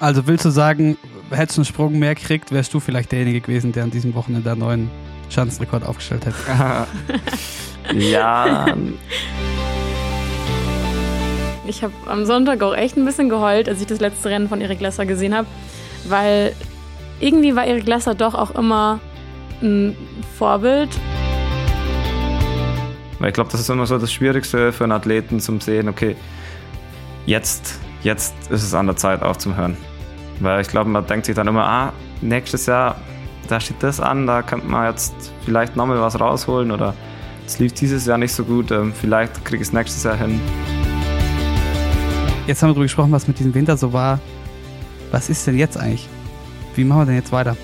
Also willst du sagen, hättest du einen Sprung mehr gekriegt, wärst du vielleicht derjenige gewesen, der an diesem Wochenende einen neuen Schanzenrekord aufgestellt hätte? ja. Ich habe am Sonntag auch echt ein bisschen geheult, als ich das letzte Rennen von Erik Lesser gesehen habe, weil irgendwie war Erik Lesser doch auch immer ein Vorbild. Weil ich glaube, das ist immer so das Schwierigste für einen Athleten zum Sehen, okay, jetzt, jetzt ist es an der Zeit aufzuhören. Weil ich glaube, man denkt sich dann immer, ah, nächstes Jahr, da steht das an, da könnte man jetzt vielleicht nochmal was rausholen oder es lief dieses Jahr nicht so gut, ähm, vielleicht kriege ich es nächstes Jahr hin. Jetzt haben wir darüber gesprochen, was mit diesem Winter so war. Was ist denn jetzt eigentlich? Wie machen wir denn jetzt weiter?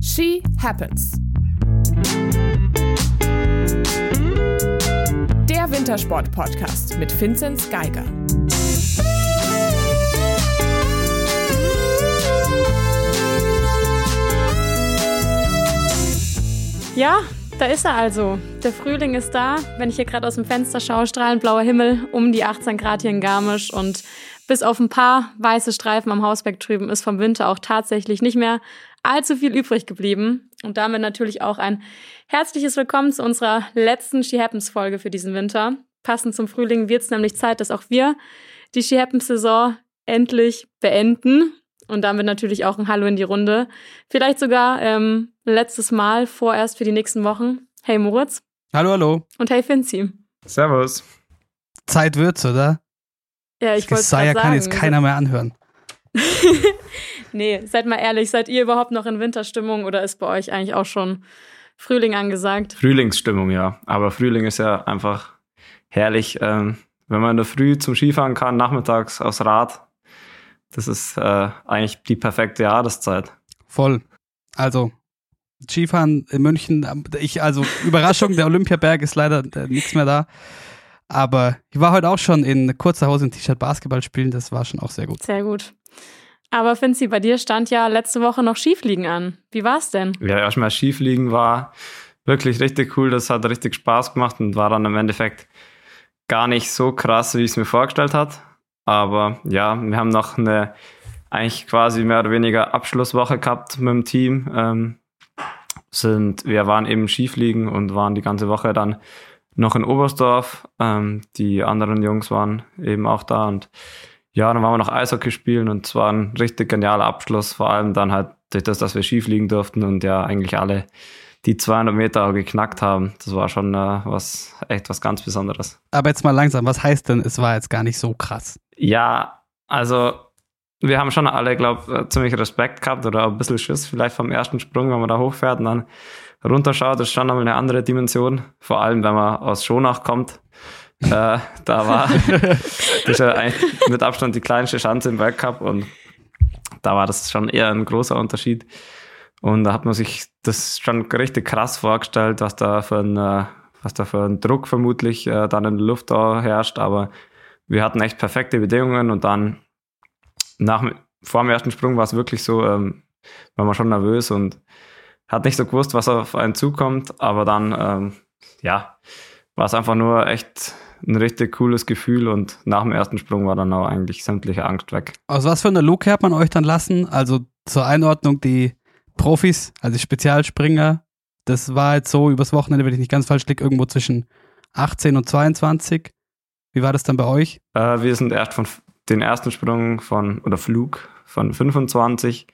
She Happens. Wintersport-Podcast mit Vinzenz Geiger. Ja, da ist er also. Der Frühling ist da. Wenn ich hier gerade aus dem Fenster schaue, strahlend blauer Himmel, um die 18 Grad hier in Garmisch und bis auf ein paar weiße Streifen am Hausberg drüben ist vom Winter auch tatsächlich nicht mehr allzu viel übrig geblieben. Und damit natürlich auch ein herzliches Willkommen zu unserer letzten She Happens Folge für diesen Winter. Passend zum Frühling wird es nämlich Zeit, dass auch wir die She Happens Saison endlich beenden. Und damit natürlich auch ein Hallo in die Runde. Vielleicht sogar ähm, letztes Mal vorerst für die nächsten Wochen. Hey Moritz. Hallo, hallo. Und hey Finzi. Servus. Zeit wird's, oder? Ja, ich wollte sagen. kann jetzt keiner mehr anhören. nee, seid mal ehrlich, seid ihr überhaupt noch in Winterstimmung oder ist bei euch eigentlich auch schon Frühling angesagt? Frühlingsstimmung, ja. Aber Frühling ist ja einfach herrlich. Ähm, wenn man in der Früh zum Skifahren kann, nachmittags aufs Rad, das ist äh, eigentlich die perfekte Jahreszeit. Voll. Also, Skifahren in München, ich, also Überraschung, der Olympiaberg ist leider äh, nichts mehr da. Aber ich war heute auch schon in kurzer Hose und T-Shirt Basketball spielen, das war schon auch sehr gut. Sehr gut. Aber Finzi, bei dir stand ja letzte Woche noch Skifliegen an. Wie war es denn? Ja, erstmal Skifliegen war wirklich richtig cool. Das hat richtig Spaß gemacht und war dann im Endeffekt gar nicht so krass, wie ich es mir vorgestellt hat. Aber ja, wir haben noch eine eigentlich quasi mehr oder weniger Abschlusswoche gehabt mit dem Team. Ähm, sind, wir waren eben Skifliegen und waren die ganze Woche dann noch in Oberstdorf. Ähm, die anderen Jungs waren eben auch da und ja, dann waren wir noch Eishockey spielen und es war ein richtig genialer Abschluss, vor allem dann halt durch das, dass wir Skifliegen durften und ja eigentlich alle die 200 Meter auch geknackt haben. Das war schon äh, was, echt was ganz Besonderes. Aber jetzt mal langsam, was heißt denn, es war jetzt gar nicht so krass? Ja, also wir haben schon alle, glaube ich, ziemlich Respekt gehabt oder ein bisschen Schiss vielleicht vom ersten Sprung, wenn man da hochfährt und dann runterschaut, das ist schon einmal eine andere Dimension. Vor allem, wenn man aus Schonach kommt. Äh, da war das ja eigentlich mit Abstand die kleinste Schanze im Weltcup und da war das schon eher ein großer Unterschied. Und da hat man sich das schon richtig krass vorgestellt, was da für ein, äh, was da für ein Druck vermutlich äh, dann in der Luft da herrscht. Aber wir hatten echt perfekte Bedingungen und dann nach, vor dem ersten Sprung war es wirklich so, ähm, war man schon nervös und hat nicht so gewusst, was auf einen zukommt, aber dann, ähm, ja, war es einfach nur echt ein richtig cooles Gefühl und nach dem ersten Sprung war dann auch eigentlich sämtliche Angst weg. Aus was für einer Luke hat man euch dann lassen? Also zur Einordnung, die Profis, also die Spezialspringer, das war jetzt so übers Wochenende, wenn ich nicht ganz falsch liege, irgendwo zwischen 18 und 22. Wie war das dann bei euch? Äh, wir sind erst von den ersten Sprung von, oder Flug von 25,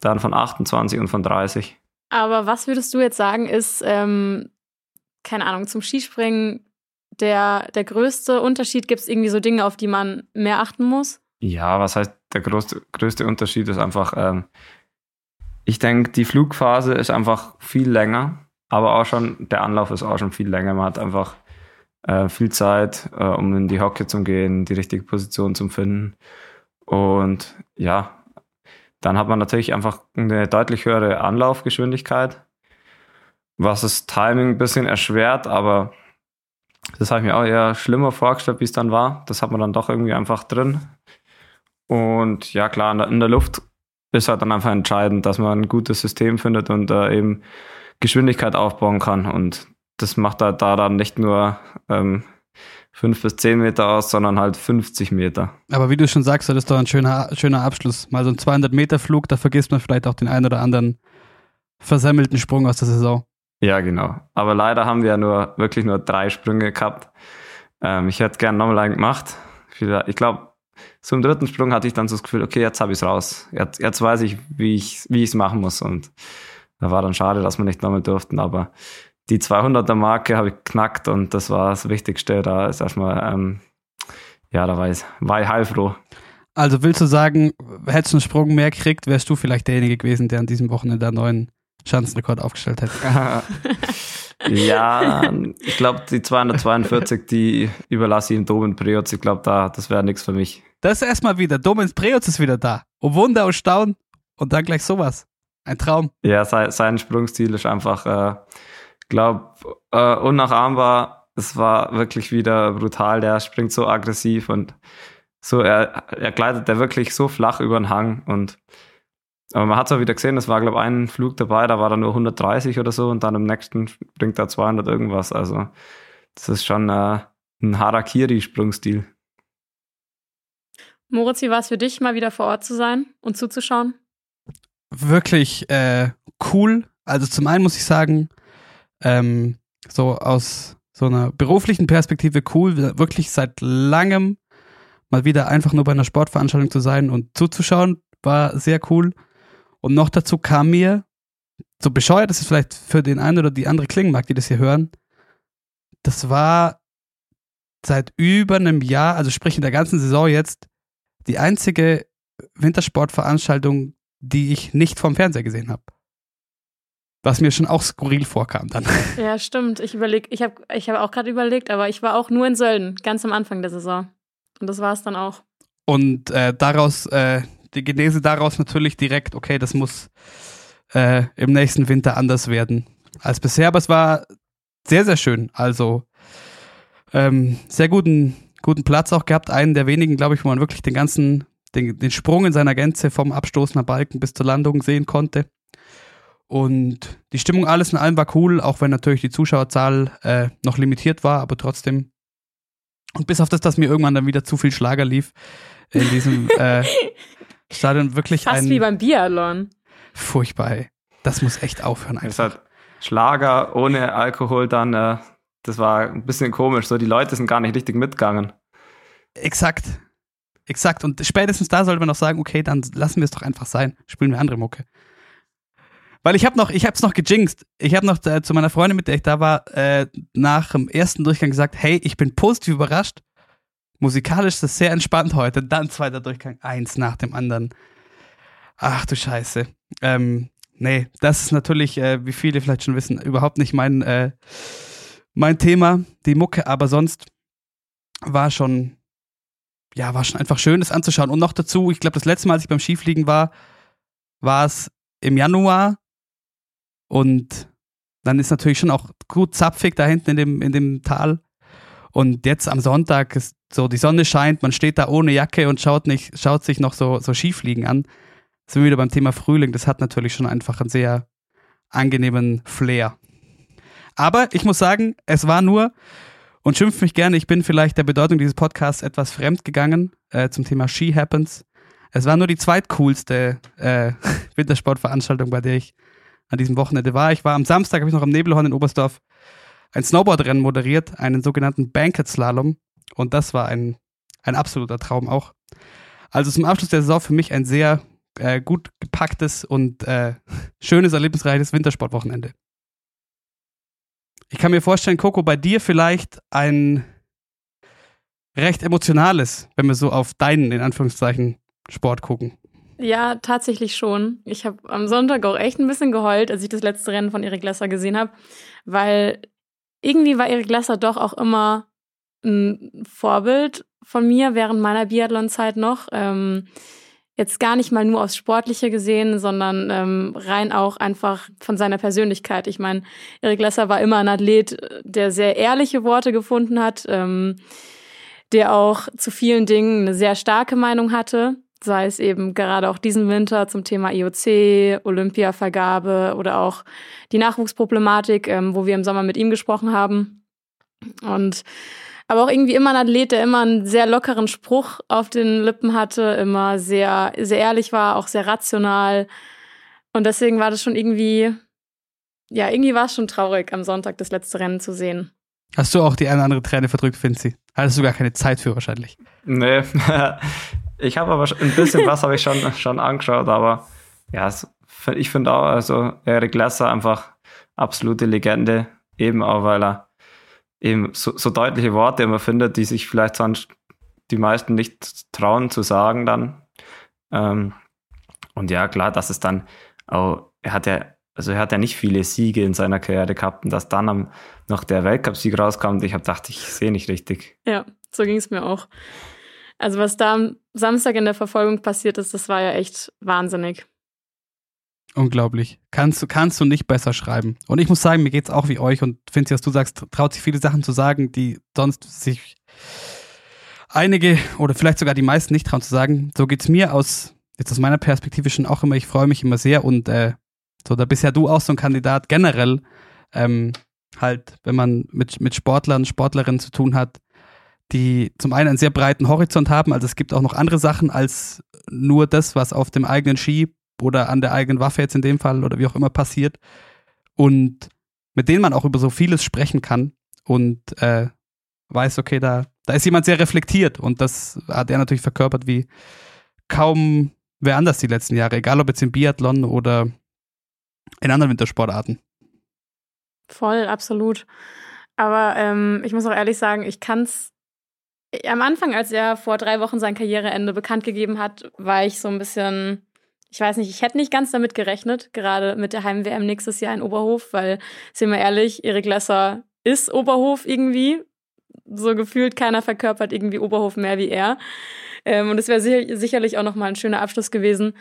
dann von 28 und von 30. Aber was würdest du jetzt sagen, ist, ähm, keine Ahnung, zum Skispringen der, der größte Unterschied? Gibt es irgendwie so Dinge, auf die man mehr achten muss? Ja, was heißt der größte, größte Unterschied ist einfach, ähm, ich denke, die Flugphase ist einfach viel länger, aber auch schon, der Anlauf ist auch schon viel länger. Man hat einfach äh, viel Zeit, äh, um in die Hocke zu gehen, die richtige Position zu finden. Und ja, dann hat man natürlich einfach eine deutlich höhere Anlaufgeschwindigkeit, was das Timing ein bisschen erschwert, aber das habe ich mir auch eher schlimmer vorgestellt, wie es dann war. Das hat man dann doch irgendwie einfach drin. Und ja, klar, in der, in der Luft ist halt dann einfach entscheidend, dass man ein gutes System findet und äh, eben Geschwindigkeit aufbauen kann. Und das macht halt da dann nicht nur ähm, fünf bis zehn Meter aus, sondern halt 50 Meter. Aber wie du schon sagst, das ist doch ein schöner, schöner Abschluss. Mal so ein 200 Meter Flug, da vergisst man vielleicht auch den einen oder anderen versemmelten Sprung aus der Saison. Ja, genau. Aber leider haben wir ja nur wirklich nur drei Sprünge gehabt. Ähm, ich hätte gern nochmal einen gemacht. Ich glaube, im dritten Sprung hatte ich dann so das Gefühl, okay, jetzt habe ich es raus. Jetzt, jetzt weiß ich, wie ich es machen muss. Und da war dann schade, dass wir nicht nochmal durften. Aber die 200er Marke habe ich knackt und das war das Wichtigste. Da ist erstmal, ähm, ja, da war ich, war ich heilfroh. Also willst du sagen, hättest du einen Sprung mehr gekriegt, wärst du vielleicht derjenige gewesen, der an diesem Wochenende der neuen Schanzenrekord aufgestellt hätte? ja, ich glaube, die 242, die überlasse ich im Domen Preoz. Ich glaube, da, das wäre nichts für mich. Das ist erstmal wieder. Domen Preoz ist wieder da. Und Wunder und Staunen und dann gleich sowas. Ein Traum. Ja, sein, sein Sprungstil ist einfach, äh, glaube, äh, unnachahmbar. Es war wirklich wieder brutal. Der springt so aggressiv und so, er, er gleitet er wirklich so flach über den Hang und aber man hat es auch wieder gesehen, es war, glaube ich, ein Flug dabei, da war er nur 130 oder so und dann im nächsten bringt er 200 irgendwas. Also, das ist schon äh, ein Harakiri-Sprungstil. Moritz, wie war es für dich, mal wieder vor Ort zu sein und zuzuschauen? Wirklich äh, cool. Also, zum einen muss ich sagen, ähm, so aus so einer beruflichen Perspektive cool, wirklich seit langem mal wieder einfach nur bei einer Sportveranstaltung zu sein und zuzuschauen, war sehr cool. Und noch dazu kam mir, so bescheuert ist es vielleicht für den einen oder die andere klingen mag, die das hier hören, das war seit über einem Jahr, also sprich in der ganzen Saison jetzt, die einzige Wintersportveranstaltung, die ich nicht vom Fernseher gesehen habe. Was mir schon auch skurril vorkam dann. Ja, stimmt. Ich überleg, ich habe ich hab auch gerade überlegt, aber ich war auch nur in Sölden, ganz am Anfang der Saison. Und das war es dann auch. Und äh, daraus, äh, die Genese daraus natürlich direkt, okay, das muss äh, im nächsten Winter anders werden als bisher. Aber es war sehr, sehr schön. Also ähm, sehr guten, guten Platz auch gehabt. Einen der wenigen, glaube ich, wo man wirklich den ganzen, den, den Sprung in seiner Gänze vom Abstoßen Balken bis zur Landung sehen konnte. Und die Stimmung alles in allem war cool, auch wenn natürlich die Zuschauerzahl äh, noch limitiert war, aber trotzdem. Und bis auf das, dass mir irgendwann dann wieder zu viel Schlager lief in diesem äh, Stadion wirklich Fast ein wie beim Biathlon. furchtbar. Ey. Das muss echt aufhören Es einfach. hat Schlager ohne Alkohol dann, äh, das war ein bisschen komisch. So, die Leute sind gar nicht richtig mitgegangen. Exakt. Exakt. Und spätestens da sollte man noch sagen, okay, dann lassen wir es doch einfach sein. Spielen wir andere Mucke. Weil ich habe noch, ich habe es noch gejinxt. Ich habe noch äh, zu meiner Freundin, mit der ich da war, äh, nach dem ersten Durchgang gesagt, hey, ich bin positiv überrascht. Musikalisch ist das sehr entspannt heute. Dann zweiter Durchgang, eins nach dem anderen. Ach du Scheiße. Ähm, nee, das ist natürlich, äh, wie viele vielleicht schon wissen, überhaupt nicht mein, äh, mein Thema, die Mucke, aber sonst war schon, ja, war schon einfach schön, das anzuschauen. Und noch dazu, ich glaube, das letzte Mal, als ich beim Skifliegen war, war es im Januar und dann ist natürlich schon auch gut zapfig da hinten in dem, in dem Tal. Und jetzt am Sonntag ist so, die Sonne scheint, man steht da ohne Jacke und schaut nicht, schaut sich noch so, so Skifliegen an. Sind wir wieder beim Thema Frühling. Das hat natürlich schon einfach einen sehr angenehmen Flair. Aber ich muss sagen, es war nur, und schimpft mich gerne, ich bin vielleicht der Bedeutung dieses Podcasts etwas fremd gegangen äh, zum Thema Ski Happens. Es war nur die zweitcoolste äh, Wintersportveranstaltung, bei der ich an diesem Wochenende war. Ich war am Samstag, habe ich noch am Nebelhorn in Oberstdorf ein Snowboardrennen moderiert, einen sogenannten Banquet Slalom. Und das war ein, ein absoluter Traum auch. Also zum Abschluss der Saison für mich ein sehr äh, gut gepacktes und äh, schönes, erlebnisreiches Wintersportwochenende. Ich kann mir vorstellen, Coco, bei dir vielleicht ein recht emotionales, wenn wir so auf deinen, in Anführungszeichen, Sport gucken. Ja, tatsächlich schon. Ich habe am Sonntag auch echt ein bisschen geheult, als ich das letzte Rennen von Erik Lesser gesehen habe, weil irgendwie war Erik Lesser doch auch immer ein Vorbild von mir während meiner Biathlon-Zeit noch. Ähm, jetzt gar nicht mal nur aufs Sportliche gesehen, sondern ähm, rein auch einfach von seiner Persönlichkeit. Ich meine, Erik Lesser war immer ein Athlet, der sehr ehrliche Worte gefunden hat, ähm, der auch zu vielen Dingen eine sehr starke Meinung hatte sei es eben gerade auch diesen Winter zum Thema IOC, Olympiavergabe oder auch die Nachwuchsproblematik, ähm, wo wir im Sommer mit ihm gesprochen haben. Und aber auch irgendwie immer ein Athlet, der immer einen sehr lockeren Spruch auf den Lippen hatte, immer sehr, sehr ehrlich war, auch sehr rational. Und deswegen war das schon irgendwie, ja, irgendwie war es schon traurig, am Sonntag das letzte Rennen zu sehen. Hast du auch die eine oder andere Träne verdrückt, Finzi? Hattest du gar keine Zeit für wahrscheinlich? Nee, ich habe aber ein bisschen was habe ich schon, schon angeschaut, aber ja, ich finde auch, also Eric Lesser einfach absolute Legende, eben auch, weil er eben so, so deutliche Worte immer findet, die sich vielleicht sonst die meisten nicht trauen zu sagen dann. Ähm, und ja, klar, dass es dann auch, er hat ja, also er hat ja nicht viele Siege in seiner Karriere gehabt und dass dann am, noch der Weltcupsieg rauskam, ich habe gedacht, ich sehe nicht richtig. Ja, so ging es mir auch. Also was da am Samstag in der Verfolgung passiert ist, das war ja echt wahnsinnig. Unglaublich. Kannst du, kannst du nicht besser schreiben. Und ich muss sagen, mir geht es auch wie euch und finde, was du sagst, traut sich viele Sachen zu sagen, die sonst sich einige oder vielleicht sogar die meisten nicht trauen zu sagen. So geht es mir aus, jetzt aus meiner Perspektive schon auch immer, ich freue mich immer sehr und äh, so, da bist ja du auch so ein Kandidat generell, ähm, halt, wenn man mit, mit Sportlern, Sportlerinnen zu tun hat, die zum einen einen sehr breiten Horizont haben, also es gibt auch noch andere Sachen als nur das, was auf dem eigenen Ski oder an der eigenen Waffe jetzt in dem Fall oder wie auch immer passiert und mit denen man auch über so vieles sprechen kann und äh, weiß, okay, da, da ist jemand sehr reflektiert und das hat er natürlich verkörpert wie kaum wer anders die letzten Jahre, egal ob jetzt im Biathlon oder in anderen Wintersportarten. Voll, absolut. Aber ähm, ich muss auch ehrlich sagen, ich kann es. Am Anfang, als er vor drei Wochen sein Karriereende bekannt gegeben hat, war ich so ein bisschen ich weiß nicht, ich hätte nicht ganz damit gerechnet, gerade mit der Heim-WM nächstes Jahr in Oberhof, weil, sind wir ehrlich, Erik Lesser ist Oberhof irgendwie. So gefühlt keiner verkörpert irgendwie Oberhof mehr wie er. Ähm, und es wäre sicher, sicherlich auch nochmal ein schöner Abschluss gewesen.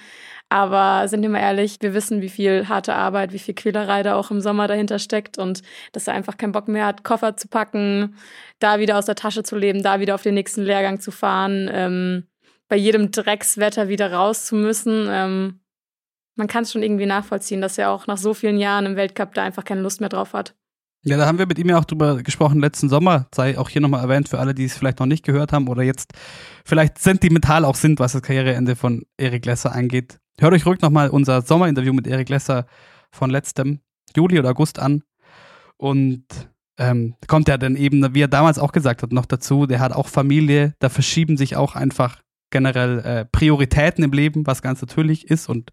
Aber sind wir mal ehrlich, wir wissen, wie viel harte Arbeit, wie viel Quälerei da auch im Sommer dahinter steckt und dass er einfach keinen Bock mehr hat, Koffer zu packen, da wieder aus der Tasche zu leben, da wieder auf den nächsten Lehrgang zu fahren. Ähm, bei jedem Dreckswetter wieder raus zu müssen. Ähm, man kann es schon irgendwie nachvollziehen, dass er auch nach so vielen Jahren im Weltcup da einfach keine Lust mehr drauf hat. Ja, da haben wir mit ihm ja auch drüber gesprochen letzten Sommer. Sei auch hier nochmal erwähnt für alle, die es vielleicht noch nicht gehört haben oder jetzt vielleicht sentimental auch sind, was das Karriereende von Erik Lesser angeht. Hört euch ruhig nochmal unser Sommerinterview mit Erik Lesser von letztem Juli oder August an. Und ähm, kommt ja dann eben, wie er damals auch gesagt hat, noch dazu, der hat auch Familie, da verschieben sich auch einfach generell äh, Prioritäten im Leben, was ganz natürlich ist und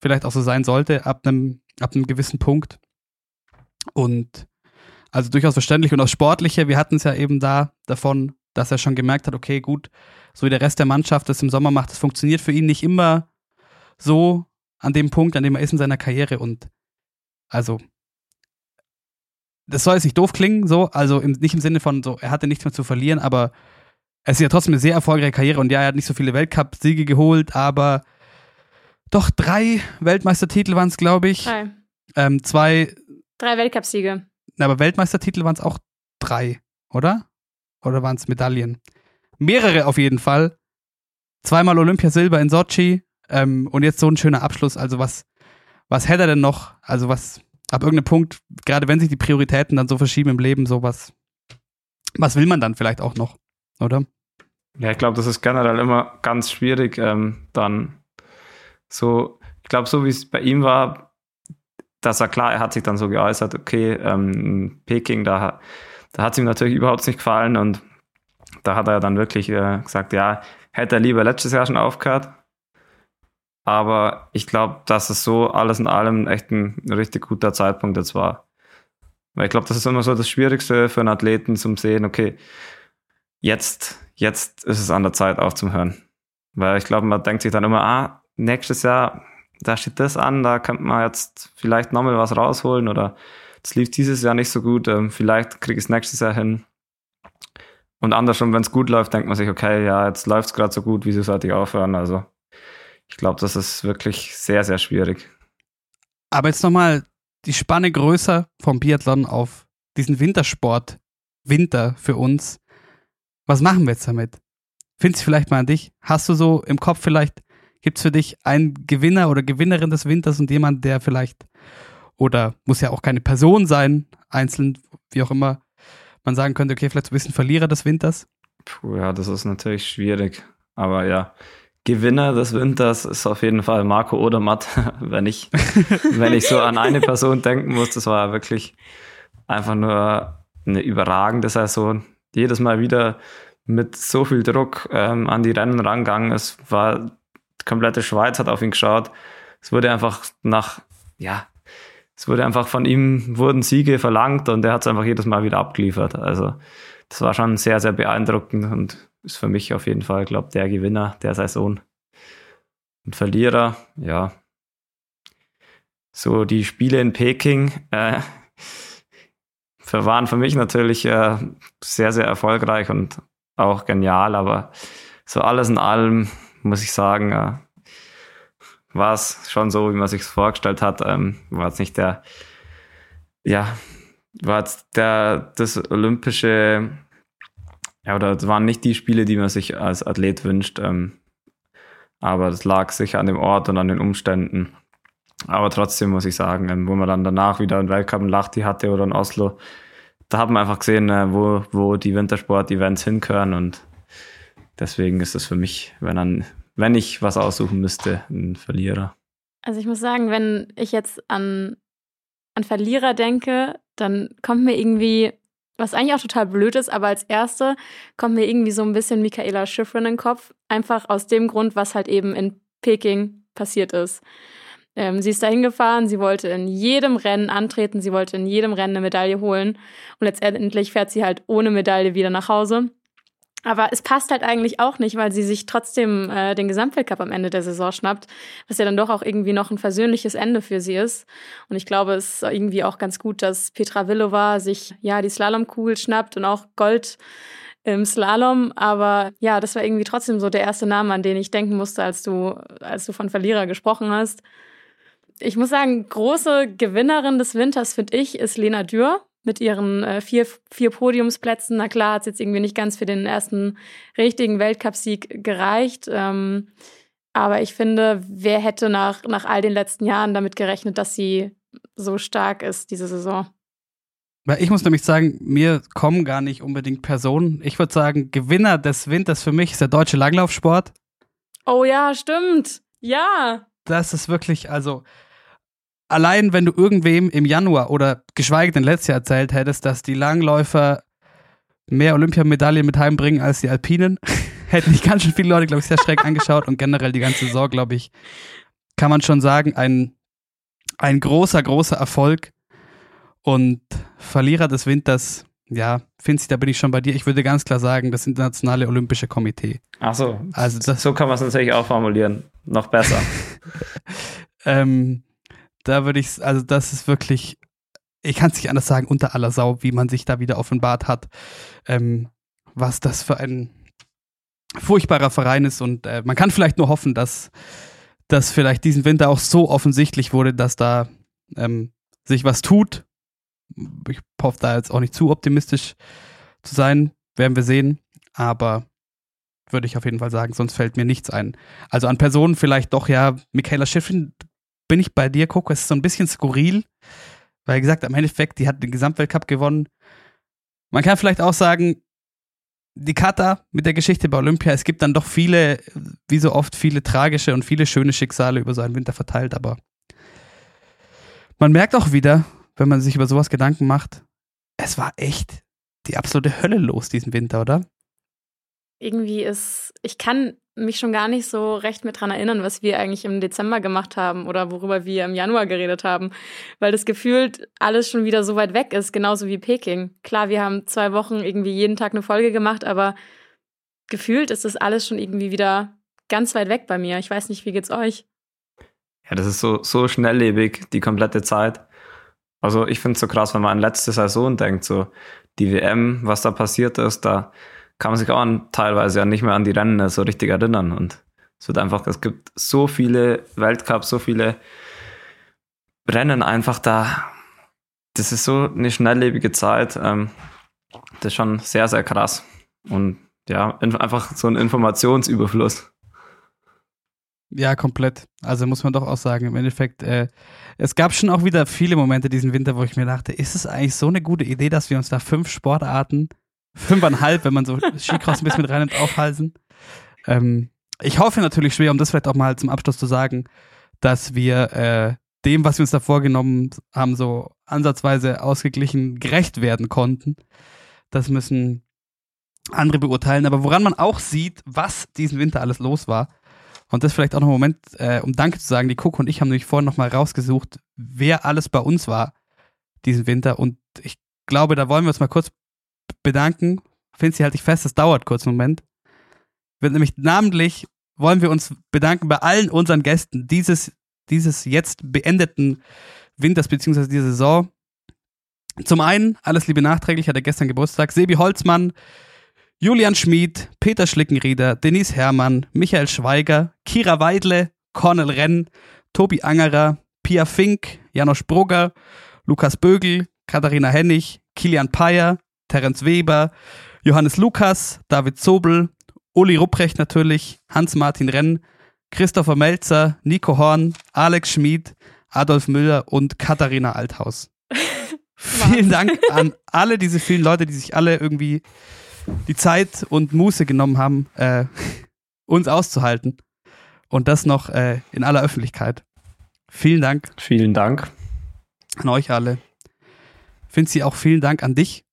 vielleicht auch so sein sollte ab einem ab einem gewissen Punkt. Und also durchaus verständlich und auch sportliche. Wir hatten es ja eben da davon, dass er schon gemerkt hat, okay, gut, so wie der Rest der Mannschaft das im Sommer macht, das funktioniert für ihn nicht immer so an dem Punkt, an dem er ist in seiner Karriere. Und also, das soll jetzt nicht doof klingen, so, also im, nicht im Sinne von so, er hatte nichts mehr zu verlieren, aber es ist ja trotzdem eine sehr erfolgreiche Karriere und ja, er hat nicht so viele Weltcup-Siege geholt, aber doch drei Weltmeistertitel waren es, glaube ich. Drei. Ähm, zwei. Drei Weltcupsiege. Aber Weltmeistertitel waren es auch drei, oder? Oder waren es Medaillen? Mehrere auf jeden Fall. Zweimal Olympiasilber in Sochi ähm, und jetzt so ein schöner Abschluss. Also was, was hätte er denn noch? Also was ab irgendeinem Punkt, gerade wenn sich die Prioritäten dann so verschieben im Leben, sowas, was will man dann vielleicht auch noch, oder? Ja, ich glaube, das ist generell immer ganz schwierig, ähm, dann so, ich glaube, so wie es bei ihm war, dass er klar, er hat sich dann so geäußert, okay, ähm, Peking, da, da hat es ihm natürlich überhaupt nicht gefallen und da hat er dann wirklich äh, gesagt, ja, hätte er lieber letztes Jahr schon aufgehört. Aber ich glaube, dass es so alles in allem echt ein richtig guter Zeitpunkt jetzt war. Weil ich glaube, das ist immer so das Schwierigste für einen Athleten zum Sehen, okay, jetzt, jetzt ist es an der Zeit aufzuhören. Weil ich glaube, man denkt sich dann immer, ah, nächstes Jahr, da steht das an, da könnte man jetzt vielleicht nochmal was rausholen oder es lief dieses Jahr nicht so gut, ähm, vielleicht kriege ich es nächstes Jahr hin. Und andersrum, wenn es gut läuft, denkt man sich, okay, ja, jetzt läuft es gerade so gut, wieso sollte ich aufhören? Also ich glaube, das ist wirklich sehr, sehr schwierig. Aber jetzt nochmal die Spanne größer vom Biathlon auf diesen Wintersport, Winter für uns. Was machen wir jetzt damit? Findest du vielleicht mal an dich? Hast du so im Kopf vielleicht Gibt es für dich einen Gewinner oder Gewinnerin des Winters und jemand, der vielleicht, oder muss ja auch keine Person sein, einzeln, wie auch immer, man sagen könnte, okay, vielleicht so ein bisschen Verlierer des Winters? Puh, ja, das ist natürlich schwierig. Aber ja, Gewinner des Winters ist auf jeden Fall Marco Odermatt, wenn ich, wenn ich so an eine Person denken muss. Das war wirklich einfach nur eine überragende Saison. Jedes Mal wieder mit so viel Druck ähm, an die Rennen rangegangen. Es war, die komplette Schweiz hat auf ihn geschaut. Es wurde einfach nach, ja, es wurde einfach von ihm, wurden Siege verlangt und er hat es einfach jedes Mal wieder abgeliefert. Also das war schon sehr, sehr beeindruckend und ist für mich auf jeden Fall, glaube der Gewinner der Saison. Und Verlierer, ja. So die Spiele in Peking äh, waren für mich natürlich äh, sehr, sehr erfolgreich und auch genial, aber so alles in allem muss ich sagen, äh, war es schon so, wie man sich vorgestellt hat. Ähm, war jetzt nicht der, ja, war jetzt der, das olympische, ja, oder es waren nicht die Spiele, die man sich als Athlet wünscht. Ähm, aber das lag sicher an dem Ort und an den Umständen. Aber trotzdem muss ich sagen, ähm, wo man dann danach wieder einen Weltcup in Lahti hatte oder in Oslo, da haben wir einfach gesehen, äh, wo, wo die Wintersport-Events hinkören und deswegen ist es für mich, wenn dann wenn ich was aussuchen müsste, ein Verlierer. Also ich muss sagen, wenn ich jetzt an, an Verlierer denke, dann kommt mir irgendwie, was eigentlich auch total blöd ist, aber als erste kommt mir irgendwie so ein bisschen Michaela Schifrin in den Kopf. Einfach aus dem Grund, was halt eben in Peking passiert ist. Ähm, sie ist da hingefahren, sie wollte in jedem Rennen antreten, sie wollte in jedem Rennen eine Medaille holen und letztendlich fährt sie halt ohne Medaille wieder nach Hause. Aber es passt halt eigentlich auch nicht, weil sie sich trotzdem äh, den Gesamtweltcup am Ende der Saison schnappt, was ja dann doch auch irgendwie noch ein versöhnliches Ende für sie ist. Und ich glaube, es ist irgendwie auch ganz gut, dass Petra Villova sich ja die Slalomkugel schnappt und auch Gold im Slalom. Aber ja, das war irgendwie trotzdem so der erste Name, an den ich denken musste, als du, als du von Verlierer gesprochen hast. Ich muss sagen, große Gewinnerin des Winters, finde ich, ist Lena Dürr mit ihren äh, vier, vier Podiumsplätzen. Na klar, hat es jetzt irgendwie nicht ganz für den ersten richtigen Weltcupsieg gereicht. Ähm, aber ich finde, wer hätte nach, nach all den letzten Jahren damit gerechnet, dass sie so stark ist, diese Saison? Weil ich muss nämlich sagen, mir kommen gar nicht unbedingt Personen. Ich würde sagen, Gewinner des Winters für mich ist der deutsche Langlaufsport. Oh ja, stimmt. Ja. Das ist wirklich, also allein wenn du irgendwem im Januar oder geschweige denn letztes Jahr erzählt hättest, dass die Langläufer mehr Olympiamedaillen mit heimbringen als die Alpinen, hätten nicht ganz schön viele Leute, glaube ich, sehr schräg angeschaut und generell die ganze Saison, glaube ich, kann man schon sagen, ein, ein großer, großer Erfolg und Verlierer des Winters, ja, Finzi, da bin ich schon bei dir. Ich würde ganz klar sagen, das Internationale Olympische Komitee. Ach so, also das, so kann man es natürlich auch formulieren. Noch besser. ähm, da würde ich, also das ist wirklich, ich kann es nicht anders sagen, unter aller Sau, wie man sich da wieder offenbart hat, ähm, was das für ein furchtbarer Verein ist und äh, man kann vielleicht nur hoffen, dass das vielleicht diesen Winter auch so offensichtlich wurde, dass da ähm, sich was tut. Ich hoffe da jetzt auch nicht zu optimistisch zu sein, werden wir sehen, aber würde ich auf jeden Fall sagen, sonst fällt mir nichts ein. Also an Personen vielleicht doch ja, Michaela Schiffrin bin ich bei dir, Coco. Es ist so ein bisschen skurril, weil gesagt, am Endeffekt, die hat den Gesamtweltcup gewonnen. Man kann vielleicht auch sagen, die Kata mit der Geschichte bei Olympia, es gibt dann doch viele, wie so oft, viele tragische und viele schöne Schicksale über so einen Winter verteilt, aber man merkt auch wieder, wenn man sich über sowas Gedanken macht, es war echt die absolute Hölle los diesen Winter, oder? Irgendwie ist, ich kann mich schon gar nicht so recht mit dran erinnern, was wir eigentlich im Dezember gemacht haben oder worüber wir im Januar geredet haben, weil das gefühlt alles schon wieder so weit weg ist, genauso wie Peking. Klar, wir haben zwei Wochen irgendwie jeden Tag eine Folge gemacht, aber gefühlt ist das alles schon irgendwie wieder ganz weit weg bei mir. Ich weiß nicht, wie geht's euch? Ja, das ist so, so schnelllebig, die komplette Zeit. Also ich finde es so krass, wenn man an letzte Saison denkt, so die WM, was da passiert ist, da kann man sich auch an, teilweise ja nicht mehr an die Rennen so richtig erinnern. Und es wird einfach, es gibt so viele Weltcups, so viele Rennen einfach da. Das ist so eine schnelllebige Zeit. Ähm, das ist schon sehr, sehr krass. Und ja, einfach so ein Informationsüberfluss. Ja, komplett. Also muss man doch auch sagen, im Endeffekt, äh, es gab schon auch wieder viele Momente diesen Winter, wo ich mir dachte, ist es eigentlich so eine gute Idee, dass wir uns da fünf Sportarten, fünfeinhalb, wenn man so Skicross ein bisschen mit reinnimmt, aufhalsen? Ähm, ich hoffe natürlich schwer, um das vielleicht auch mal zum Abschluss zu sagen, dass wir äh, dem, was wir uns da vorgenommen haben, so ansatzweise ausgeglichen gerecht werden konnten. Das müssen andere beurteilen. Aber woran man auch sieht, was diesen Winter alles los war, und das vielleicht auch noch ein Moment, äh, um Danke zu sagen, die Coco und ich haben nämlich vorhin nochmal rausgesucht, wer alles bei uns war diesen Winter. Und ich glaube, da wollen wir uns mal kurz bedanken. Find sie halt nicht fest, das dauert kurz einen Moment. Wird nämlich namentlich wollen wir uns bedanken bei allen unseren Gästen dieses, dieses jetzt beendeten Winters beziehungsweise dieser Saison. Zum einen, alles Liebe nachträglich, hat er gestern Geburtstag, Sebi Holzmann, Julian Schmid, Peter Schlickenrieder, Denise Herrmann, Michael Schweiger, Kira Weidle, Cornel Renn, Tobi Angerer, Pia Fink, Janosch Brugger, Lukas Bögel, Katharina Hennig, Kilian Peyer, Terence Weber, Johannes Lukas, David Zobel, Uli Rupprecht natürlich, Hans-Martin Renn, Christopher Melzer, Nico Horn, Alex Schmid, Adolf Müller und Katharina Althaus. Vielen Dank an alle diese vielen Leute, die sich alle irgendwie die Zeit und Muße genommen haben, äh, uns auszuhalten. Und das noch äh, in aller Öffentlichkeit. Vielen Dank. Vielen Dank. An euch alle. Finzi, auch vielen Dank an dich.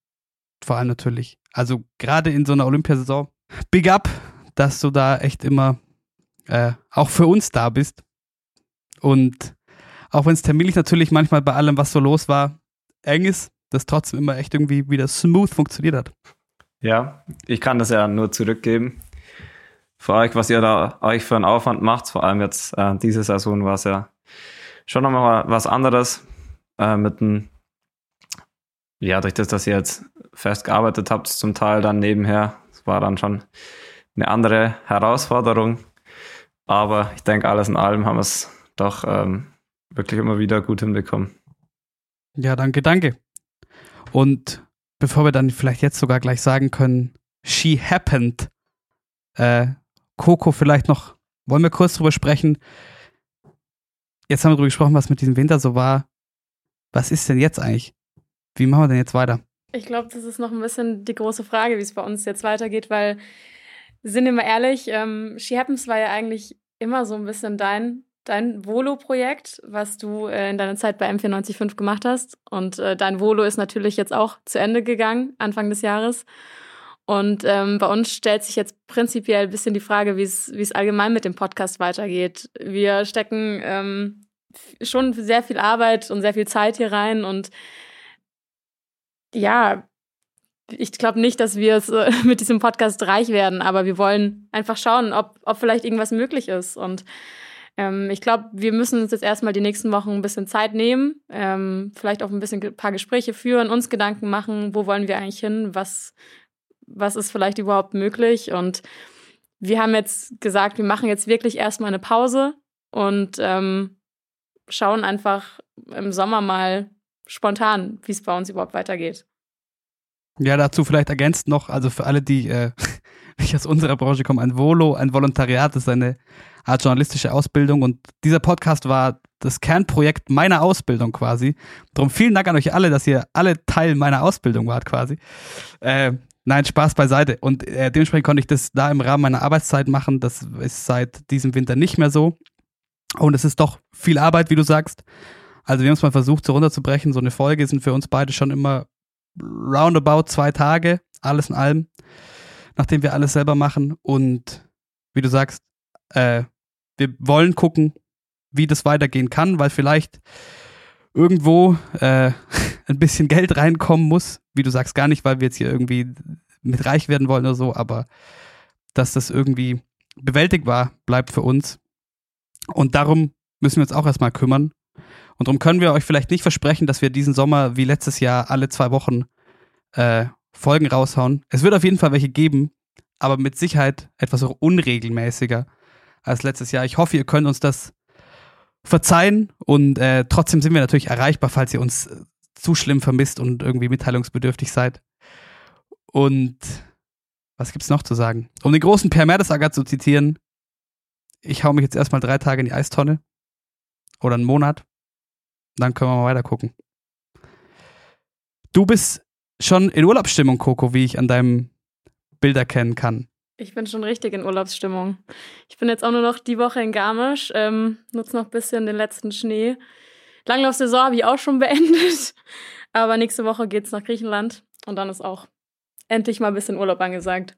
Vor allem natürlich. Also gerade in so einer Olympiasaison big up, dass du da echt immer äh, auch für uns da bist. Und auch wenn es terminlich natürlich manchmal bei allem, was so los war, eng ist, das trotzdem immer echt irgendwie wieder smooth funktioniert hat. Ja, ich kann das ja nur zurückgeben. Für euch, was ihr da euch für einen Aufwand macht, vor allem jetzt äh, diese Saison war es ja schon nochmal was anderes äh, mit dem, ja, durch das, dass ihr jetzt fest gearbeitet habt, zum Teil dann nebenher war dann schon eine andere Herausforderung. Aber ich denke, alles in allem haben wir es doch ähm, wirklich immer wieder gut hinbekommen. Ja, danke, danke. Und bevor wir dann vielleicht jetzt sogar gleich sagen können, she happened, äh, Coco vielleicht noch, wollen wir kurz drüber sprechen. Jetzt haben wir drüber gesprochen, was mit diesem Winter so war. Was ist denn jetzt eigentlich? Wie machen wir denn jetzt weiter? Ich glaube, das ist noch ein bisschen die große Frage, wie es bei uns jetzt weitergeht, weil, sind wir mal ehrlich, ähm, She Happens war ja eigentlich immer so ein bisschen dein, dein Volo-Projekt, was du äh, in deiner Zeit bei M495 gemacht hast. Und äh, dein Volo ist natürlich jetzt auch zu Ende gegangen, Anfang des Jahres. Und ähm, bei uns stellt sich jetzt prinzipiell ein bisschen die Frage, wie es allgemein mit dem Podcast weitergeht. Wir stecken ähm, schon sehr viel Arbeit und sehr viel Zeit hier rein und ja, ich glaube nicht, dass wir es mit diesem Podcast reich werden, aber wir wollen einfach schauen, ob, ob vielleicht irgendwas möglich ist. Und ähm, ich glaube, wir müssen uns jetzt erstmal die nächsten Wochen ein bisschen Zeit nehmen, ähm, vielleicht auch ein bisschen ein paar Gespräche führen, uns Gedanken machen, wo wollen wir eigentlich hin, was, was ist vielleicht überhaupt möglich. Und wir haben jetzt gesagt, wir machen jetzt wirklich erstmal eine Pause und ähm, schauen einfach im Sommer mal, spontan, wie es bei uns überhaupt weitergeht. Ja, dazu vielleicht ergänzt noch, also für alle, die äh, nicht aus unserer Branche kommen, ein Volo, ein Volontariat ist eine Art journalistische Ausbildung und dieser Podcast war das Kernprojekt meiner Ausbildung quasi. Darum vielen Dank an euch alle, dass ihr alle Teil meiner Ausbildung wart quasi. Äh, nein, Spaß beiseite. Und äh, dementsprechend konnte ich das da im Rahmen meiner Arbeitszeit machen. Das ist seit diesem Winter nicht mehr so. Und es ist doch viel Arbeit, wie du sagst. Also wir haben es mal versucht, so runterzubrechen. So eine Folge sind für uns beide schon immer roundabout zwei Tage, alles in allem, nachdem wir alles selber machen. Und wie du sagst, äh, wir wollen gucken, wie das weitergehen kann, weil vielleicht irgendwo äh, ein bisschen Geld reinkommen muss. Wie du sagst, gar nicht, weil wir jetzt hier irgendwie mit reich werden wollen oder so, aber dass das irgendwie bewältigt war, bleibt für uns. Und darum müssen wir uns auch erstmal kümmern. Und darum können wir euch vielleicht nicht versprechen, dass wir diesen Sommer wie letztes Jahr alle zwei Wochen äh, Folgen raushauen. Es wird auf jeden Fall welche geben, aber mit Sicherheit etwas unregelmäßiger als letztes Jahr. Ich hoffe, ihr könnt uns das verzeihen und äh, trotzdem sind wir natürlich erreichbar, falls ihr uns äh, zu schlimm vermisst und irgendwie mitteilungsbedürftig seid. Und was gibt's noch zu sagen? Um den großen Per Mertesacker zu zitieren, ich hau mich jetzt erstmal drei Tage in die Eistonne. Oder einen Monat. Dann können wir mal weiter gucken. Du bist schon in Urlaubsstimmung, Coco, wie ich an deinem Bild erkennen kann. Ich bin schon richtig in Urlaubsstimmung. Ich bin jetzt auch nur noch die Woche in Garmisch, ähm, nutze noch ein bisschen den letzten Schnee. Langlaufsaison habe ich auch schon beendet, aber nächste Woche geht's nach Griechenland und dann ist auch endlich mal ein bisschen Urlaub angesagt.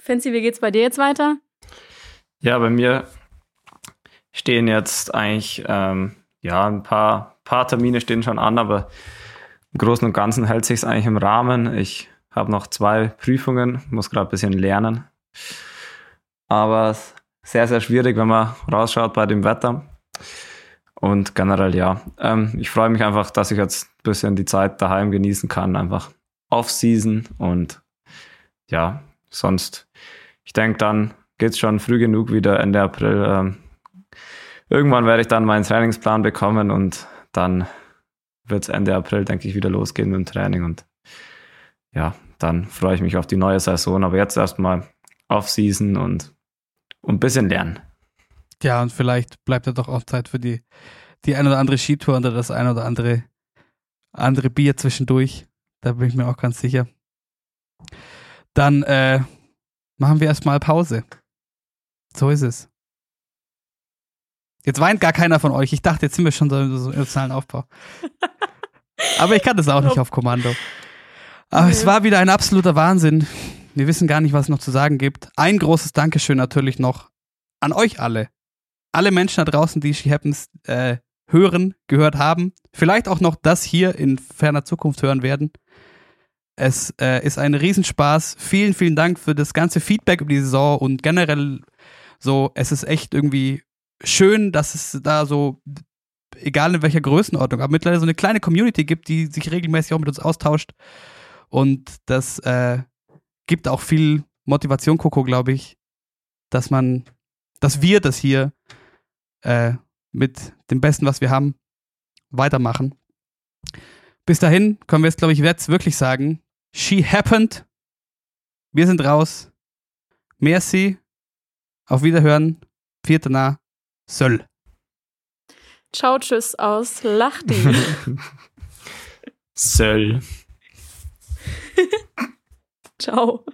Fancy, wie geht's bei dir jetzt weiter? Ja, bei mir stehen jetzt eigentlich, ähm, ja, ein paar, paar Termine stehen schon an, aber im Großen und Ganzen hält sich eigentlich im Rahmen. Ich habe noch zwei Prüfungen, muss gerade ein bisschen lernen. Aber sehr, sehr schwierig, wenn man rausschaut bei dem Wetter. Und generell ja. Ähm, ich freue mich einfach, dass ich jetzt ein bisschen die Zeit daheim genießen kann. Einfach Off-Season und ja, sonst, ich denke, dann geht es schon früh genug wieder Ende April. Ähm, irgendwann werde ich dann meinen Trainingsplan bekommen und dann wird es Ende April, denke ich, wieder losgehen mit dem Training und ja, dann freue ich mich auf die neue Saison. Aber jetzt erstmal Off-Season und, ein bisschen lernen. Ja, und vielleicht bleibt ja doch auch Zeit für die, die ein oder andere Skitour oder das ein oder andere, andere Bier zwischendurch. Da bin ich mir auch ganz sicher. Dann äh, machen wir erstmal Pause. So ist es. Jetzt weint gar keiner von euch. Ich dachte, jetzt sind wir schon so, so im emotionalen Aufbau. Aber ich kann das auch nicht auf Kommando. Aber es war wieder ein absoluter Wahnsinn. Wir wissen gar nicht, was es noch zu sagen gibt. Ein großes Dankeschön natürlich noch an euch alle. Alle Menschen da draußen, die She Happens äh, hören, gehört haben. Vielleicht auch noch das hier in ferner Zukunft hören werden. Es äh, ist ein Riesenspaß. Vielen, vielen Dank für das ganze Feedback über die Saison und generell so, es ist echt irgendwie schön, dass es da so, egal in welcher Größenordnung, aber mittlerweile so eine kleine Community gibt, die sich regelmäßig auch mit uns austauscht. Und das äh, gibt auch viel Motivation, Coco, glaube ich, dass man, dass wir das hier äh, mit dem Besten, was wir haben, weitermachen. Bis dahin können wir jetzt, glaube ich, jetzt wirklich sagen, she happened. Wir sind raus. Merci. Auf Wiederhören. Vierte nah. Söll. Ciao, tschüss aus Lachdi. Söll. Ciao.